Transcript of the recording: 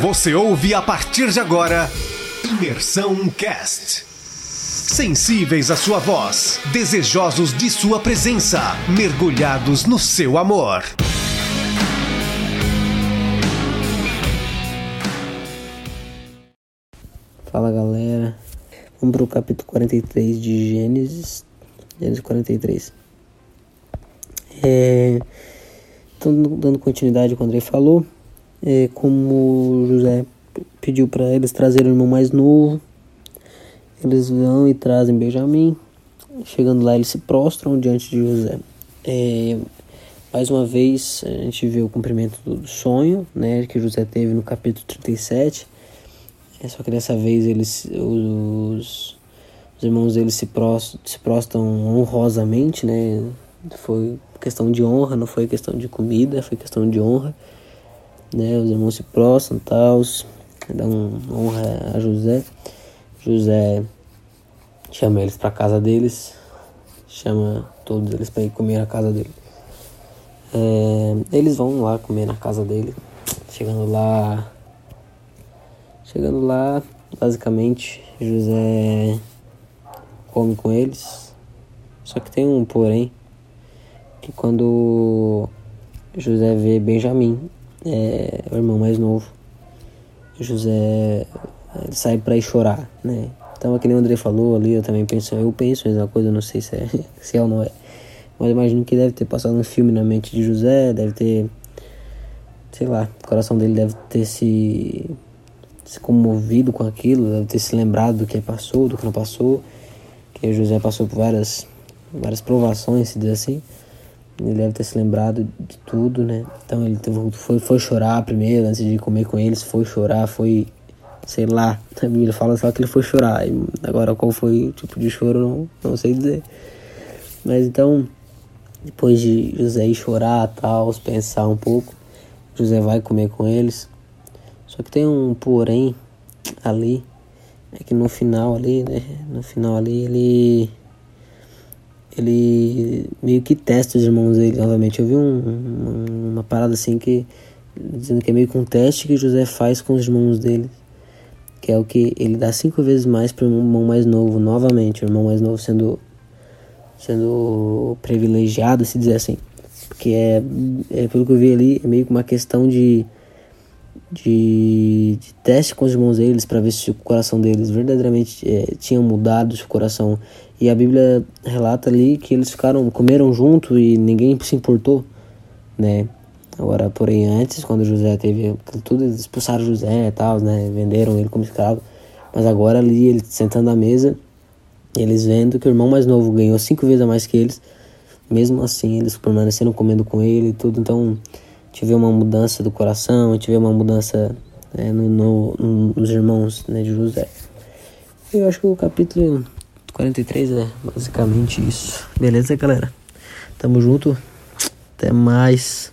Você ouve a partir de agora Imersão Cast. Sensíveis à sua voz, desejosos de sua presença, mergulhados no seu amor. Fala galera, vamos para o capítulo 43 de Gênesis, Gênesis 43. É, então, dando continuidade ao que o André falou, é, como José pediu para eles trazerem o irmão mais novo, eles vão e trazem Benjamim. Chegando lá, eles se prostram diante de José. É, mais uma vez, a gente vê o cumprimento do sonho né, que José teve no capítulo 37 é só que dessa vez eles, os, os irmãos deles se, prostam, se prostam honrosamente, né? Foi questão de honra, não foi questão de comida, foi questão de honra. Né? Os irmãos se prostam, tal, dão honra a José. José chama eles para casa deles, chama todos eles para ir comer na casa dele. É, eles vão lá comer na casa dele. Chegando lá, Chegando lá, basicamente, José come com eles. Só que tem um porém, que quando José vê Benjamim, é, o irmão mais novo, José sai para ir chorar, né? Então, é que nem o André falou ali, eu também penso, eu penso a mesma coisa, não sei se é, se é ou não é. Mas imagino que deve ter passado um filme na mente de José, deve ter, sei lá, o coração dele deve ter se se comovido com aquilo, deve ter se lembrado do que passou, do que não passou, que José passou por várias, várias provações, se diz assim. Ele deve ter se lembrado de tudo, né? Então ele foi, foi chorar primeiro, antes de comer com eles, foi chorar, foi, sei lá, a Bíblia fala só que ele foi chorar. Agora qual foi o tipo de choro, não, não sei dizer. Mas então, depois de José ir chorar, tal, pensar um pouco, José vai comer com eles. Só que tem um porém ali, é que no final ali, né? No final ali ele ele meio que testa os irmãos dele novamente. Eu vi um, uma, parada assim que dizendo que é meio que um teste que José faz com os irmãos dele, que é o que ele dá cinco vezes mais para o irmão mais novo, novamente, o irmão mais novo sendo sendo privilegiado, se dizer assim, porque é, é pelo que eu vi ali, é meio que uma questão de de, de teste com os irmãos deles para ver se o coração deles verdadeiramente é, tinha mudado o coração. E a Bíblia relata ali que eles ficaram, comeram junto e ninguém se importou, né? Agora, porém, antes, quando José teve tudo, eles expulsaram José e tal, né? Venderam ele como escravo. Mas agora ali, ele sentando à mesa, eles vendo que o irmão mais novo ganhou cinco vezes a mais que eles, mesmo assim, eles permaneceram comendo com ele e tudo. Então, tive uma mudança do coração, tive uma mudança né, no, no, nos irmãos né, de José. Eu acho que o capítulo 43 é basicamente isso. Beleza, galera? Tamo junto. Até mais.